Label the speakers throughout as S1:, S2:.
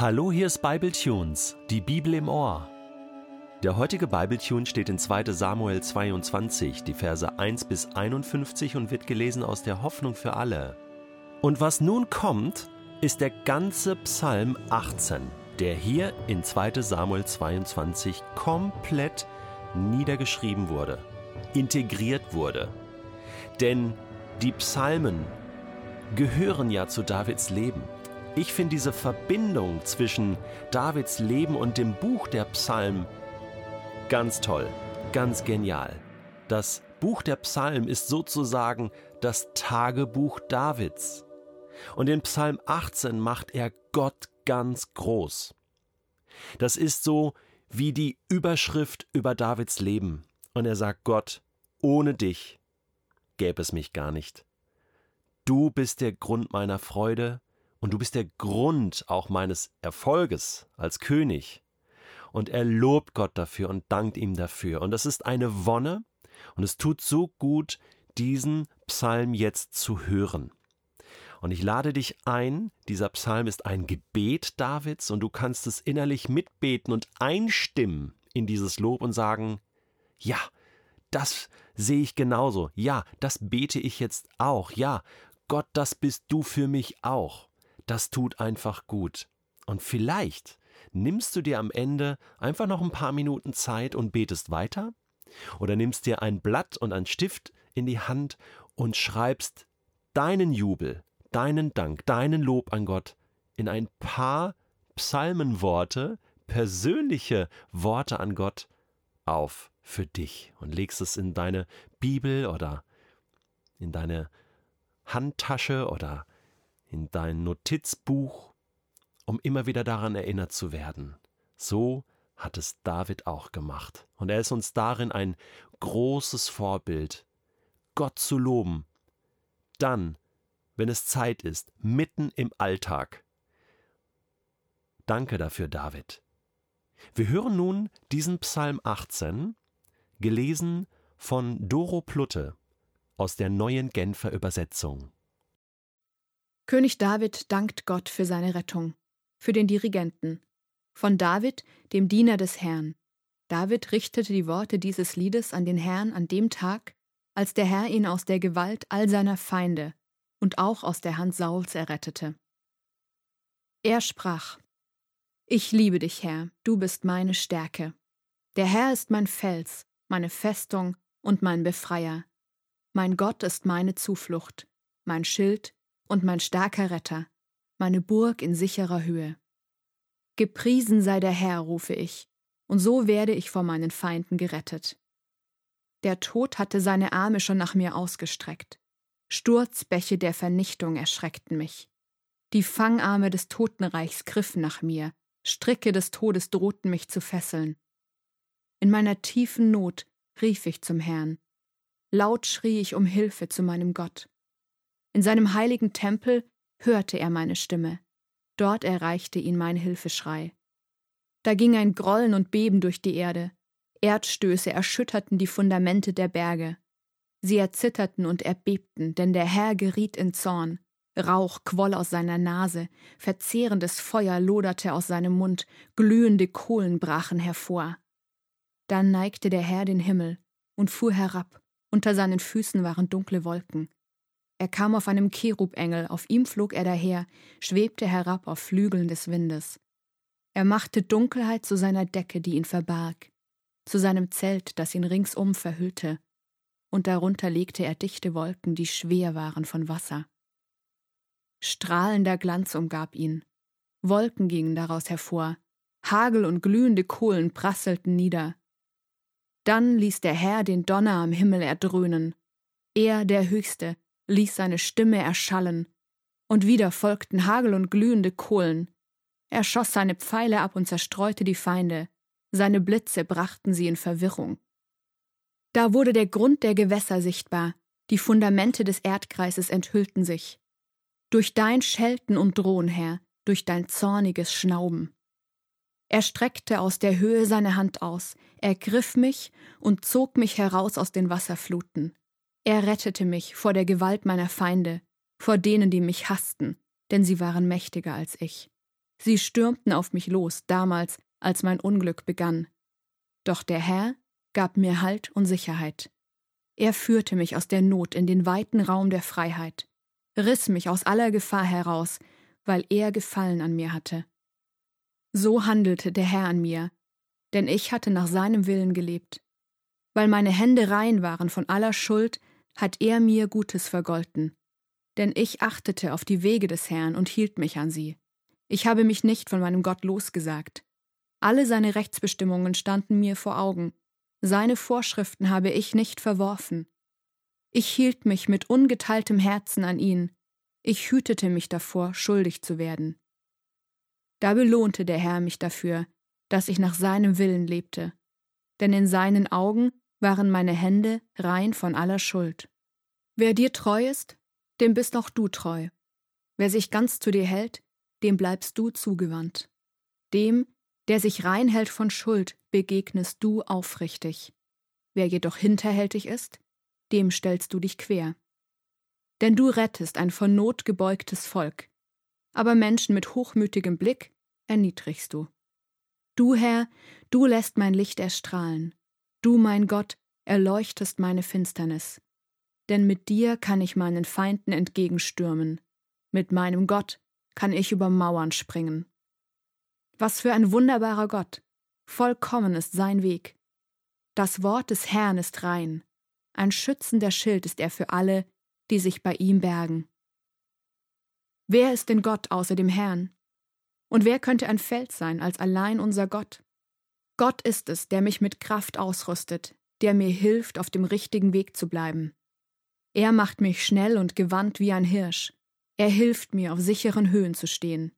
S1: Hallo, hier ist Bibletunes, die Bibel im Ohr. Der heutige Bibletune steht in 2. Samuel 22, die Verse 1 bis 51 und wird gelesen aus der Hoffnung für alle. Und was nun kommt, ist der ganze Psalm 18, der hier in 2. Samuel 22 komplett niedergeschrieben wurde, integriert wurde. Denn die Psalmen gehören ja zu Davids Leben. Ich finde diese Verbindung zwischen Davids Leben und dem Buch der Psalmen ganz toll, ganz genial. Das Buch der Psalmen ist sozusagen das Tagebuch Davids. Und in Psalm 18 macht er Gott ganz groß. Das ist so wie die Überschrift über Davids Leben. Und er sagt Gott, ohne dich gäbe es mich gar nicht. Du bist der Grund meiner Freude und du bist der Grund auch meines Erfolges als König. Und er lobt Gott dafür und dankt ihm dafür. Und das ist eine Wonne und es tut so gut, diesen Psalm jetzt zu hören. Und ich lade dich ein, dieser Psalm ist ein Gebet Davids und du kannst es innerlich mitbeten und einstimmen in dieses Lob und sagen, ja, das sehe ich genauso, ja, das bete ich jetzt auch, ja, Gott, das bist du für mich auch. Das tut einfach gut. Und vielleicht nimmst du dir am Ende einfach noch ein paar Minuten Zeit und betest weiter oder nimmst dir ein Blatt und ein Stift in die Hand und schreibst deinen Jubel, deinen Dank, deinen Lob an Gott in ein paar Psalmenworte, persönliche Worte an Gott auf für dich und legst es in deine Bibel oder in deine Handtasche oder in dein Notizbuch, um immer wieder daran erinnert zu werden. So hat es David auch gemacht. Und er ist uns darin ein großes Vorbild, Gott zu loben. Dann, wenn es Zeit ist, mitten im Alltag. Danke dafür, David. Wir hören nun diesen Psalm 18, gelesen von Doro Plutte aus der neuen Genfer Übersetzung.
S2: König David dankt Gott für seine Rettung, für den Dirigenten. Von David, dem Diener des Herrn. David richtete die Worte dieses Liedes an den Herrn an dem Tag, als der Herr ihn aus der Gewalt all seiner Feinde, und auch aus der Hand Sauls errettete. Er sprach Ich liebe dich, Herr, du bist meine Stärke. Der Herr ist mein Fels, meine Festung und mein Befreier. Mein Gott ist meine Zuflucht, mein Schild und mein starker Retter, meine Burg in sicherer Höhe. Gepriesen sei der Herr, rufe ich, und so werde ich vor meinen Feinden gerettet. Der Tod hatte seine Arme schon nach mir ausgestreckt. Sturzbäche der Vernichtung erschreckten mich. Die Fangarme des Totenreichs griffen nach mir, Stricke des Todes drohten mich zu fesseln. In meiner tiefen Not rief ich zum Herrn. Laut schrie ich um Hilfe zu meinem Gott. In seinem heiligen Tempel hörte er meine Stimme. Dort erreichte ihn mein Hilfeschrei. Da ging ein Grollen und Beben durch die Erde. Erdstöße erschütterten die Fundamente der Berge. Sie erzitterten und erbebten, denn der Herr geriet in Zorn. Rauch quoll aus seiner Nase, verzehrendes Feuer loderte aus seinem Mund, glühende Kohlen brachen hervor. Dann neigte der Herr den Himmel und fuhr herab, unter seinen Füßen waren dunkle Wolken. Er kam auf einem Cherubengel, auf ihm flog er daher, schwebte herab auf Flügeln des Windes. Er machte Dunkelheit zu seiner Decke, die ihn verbarg, zu seinem Zelt, das ihn ringsum verhüllte und darunter legte er dichte Wolken, die schwer waren von Wasser. Strahlender Glanz umgab ihn. Wolken gingen daraus hervor, Hagel und glühende Kohlen prasselten nieder. Dann ließ der Herr den Donner am Himmel erdröhnen. Er, der Höchste, ließ seine Stimme erschallen. Und wieder folgten Hagel und glühende Kohlen. Er schoss seine Pfeile ab und zerstreute die Feinde. Seine Blitze brachten sie in Verwirrung. Da wurde der Grund der Gewässer sichtbar, die Fundamente des Erdkreises enthüllten sich. Durch dein Schelten und Drohen, Herr, durch dein zorniges Schnauben. Er streckte aus der Höhe seine Hand aus, ergriff mich und zog mich heraus aus den Wasserfluten. Er rettete mich vor der Gewalt meiner Feinde, vor denen, die mich hassten, denn sie waren mächtiger als ich. Sie stürmten auf mich los, damals, als mein Unglück begann. Doch der Herr gab mir Halt und Sicherheit. Er führte mich aus der Not in den weiten Raum der Freiheit, riss mich aus aller Gefahr heraus, weil er Gefallen an mir hatte. So handelte der Herr an mir, denn ich hatte nach seinem Willen gelebt. Weil meine Hände rein waren von aller Schuld, hat er mir Gutes vergolten. Denn ich achtete auf die Wege des Herrn und hielt mich an sie. Ich habe mich nicht von meinem Gott losgesagt. Alle seine Rechtsbestimmungen standen mir vor Augen. Seine Vorschriften habe ich nicht verworfen. Ich hielt mich mit ungeteiltem Herzen an ihn. Ich hütete mich davor, schuldig zu werden. Da belohnte der Herr mich dafür, dass ich nach seinem Willen lebte. Denn in seinen Augen waren meine Hände rein von aller Schuld. Wer dir treu ist, dem bist auch du treu. Wer sich ganz zu dir hält, dem bleibst du zugewandt. Dem, der sich rein hält von Schuld, begegnest du aufrichtig. Wer jedoch hinterhältig ist, dem stellst du dich quer. Denn du rettest ein von Not gebeugtes Volk, aber Menschen mit hochmütigem Blick erniedrigst du. Du, Herr, du lässt mein Licht erstrahlen. Du, mein Gott, erleuchtest meine Finsternis. Denn mit dir kann ich meinen Feinden entgegenstürmen. Mit meinem Gott kann ich über Mauern springen. Was für ein wunderbarer Gott! Vollkommen ist sein Weg. Das Wort des Herrn ist rein. Ein schützender Schild ist er für alle, die sich bei ihm bergen. Wer ist denn Gott außer dem Herrn? Und wer könnte ein Fels sein als allein unser Gott? Gott ist es, der mich mit Kraft ausrüstet, der mir hilft, auf dem richtigen Weg zu bleiben. Er macht mich schnell und gewandt wie ein Hirsch. Er hilft mir, auf sicheren Höhen zu stehen.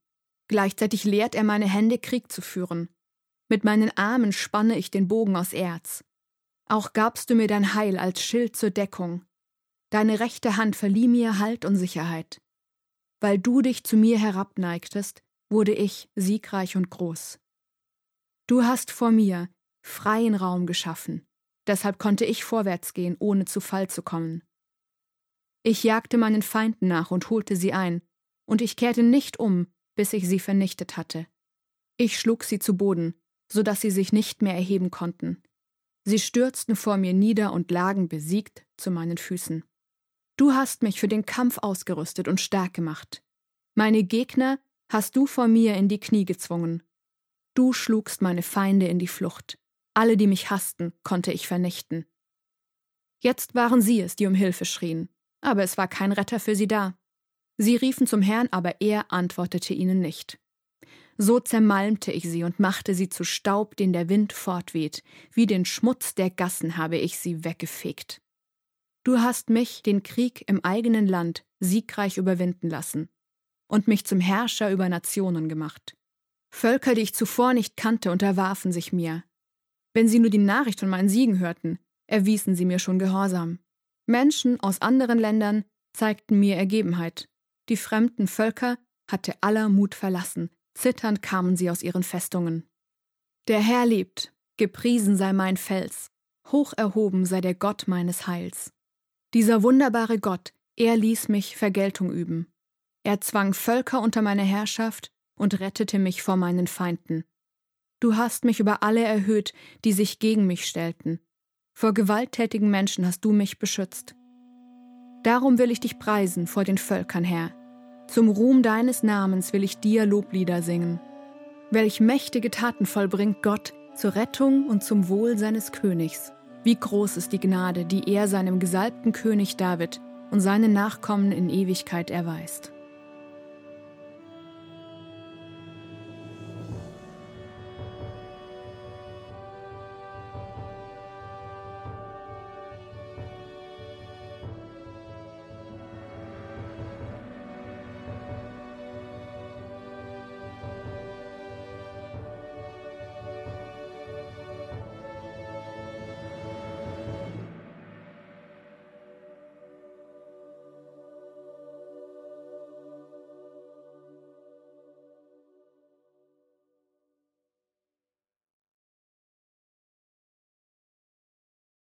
S2: Gleichzeitig lehrt er meine Hände, Krieg zu führen. Mit meinen Armen spanne ich den Bogen aus Erz. Auch gabst du mir dein Heil als Schild zur Deckung. Deine rechte Hand verlieh mir Halt und Sicherheit. Weil du dich zu mir herabneigtest, wurde ich siegreich und groß. Du hast vor mir freien Raum geschaffen, deshalb konnte ich vorwärts gehen, ohne zu Fall zu kommen. Ich jagte meinen Feinden nach und holte sie ein, und ich kehrte nicht um, bis ich sie vernichtet hatte. Ich schlug sie zu Boden, so dass sie sich nicht mehr erheben konnten. Sie stürzten vor mir nieder und lagen besiegt zu meinen Füßen. Du hast mich für den Kampf ausgerüstet und stark gemacht. Meine Gegner hast du vor mir in die Knie gezwungen. Du schlugst meine Feinde in die Flucht. Alle, die mich hassten, konnte ich vernichten. Jetzt waren sie es, die um Hilfe schrien, aber es war kein Retter für sie da. Sie riefen zum Herrn, aber er antwortete ihnen nicht. So zermalmte ich sie und machte sie zu Staub, den der Wind fortweht, wie den Schmutz der Gassen habe ich sie weggefegt. Du hast mich, den Krieg im eigenen Land, siegreich überwinden lassen und mich zum Herrscher über Nationen gemacht. Völker, die ich zuvor nicht kannte, unterwarfen sich mir. Wenn sie nur die Nachricht von meinen Siegen hörten, erwiesen sie mir schon Gehorsam. Menschen aus anderen Ländern zeigten mir Ergebenheit. Die fremden Völker hatte aller Mut verlassen, zitternd kamen sie aus ihren Festungen. Der Herr lebt, gepriesen sei mein Fels, hoch erhoben sei der Gott meines Heils. Dieser wunderbare Gott, er ließ mich Vergeltung üben. Er zwang Völker unter meine Herrschaft und rettete mich vor meinen Feinden. Du hast mich über alle erhöht, die sich gegen mich stellten. Vor gewalttätigen Menschen hast du mich beschützt. Darum will ich dich preisen vor den Völkern, Herr. Zum Ruhm deines Namens will ich dir Loblieder singen. Welch mächtige Taten vollbringt Gott zur Rettung und zum Wohl seines Königs. Wie groß ist die Gnade, die er seinem gesalbten König David und seinen Nachkommen in Ewigkeit erweist.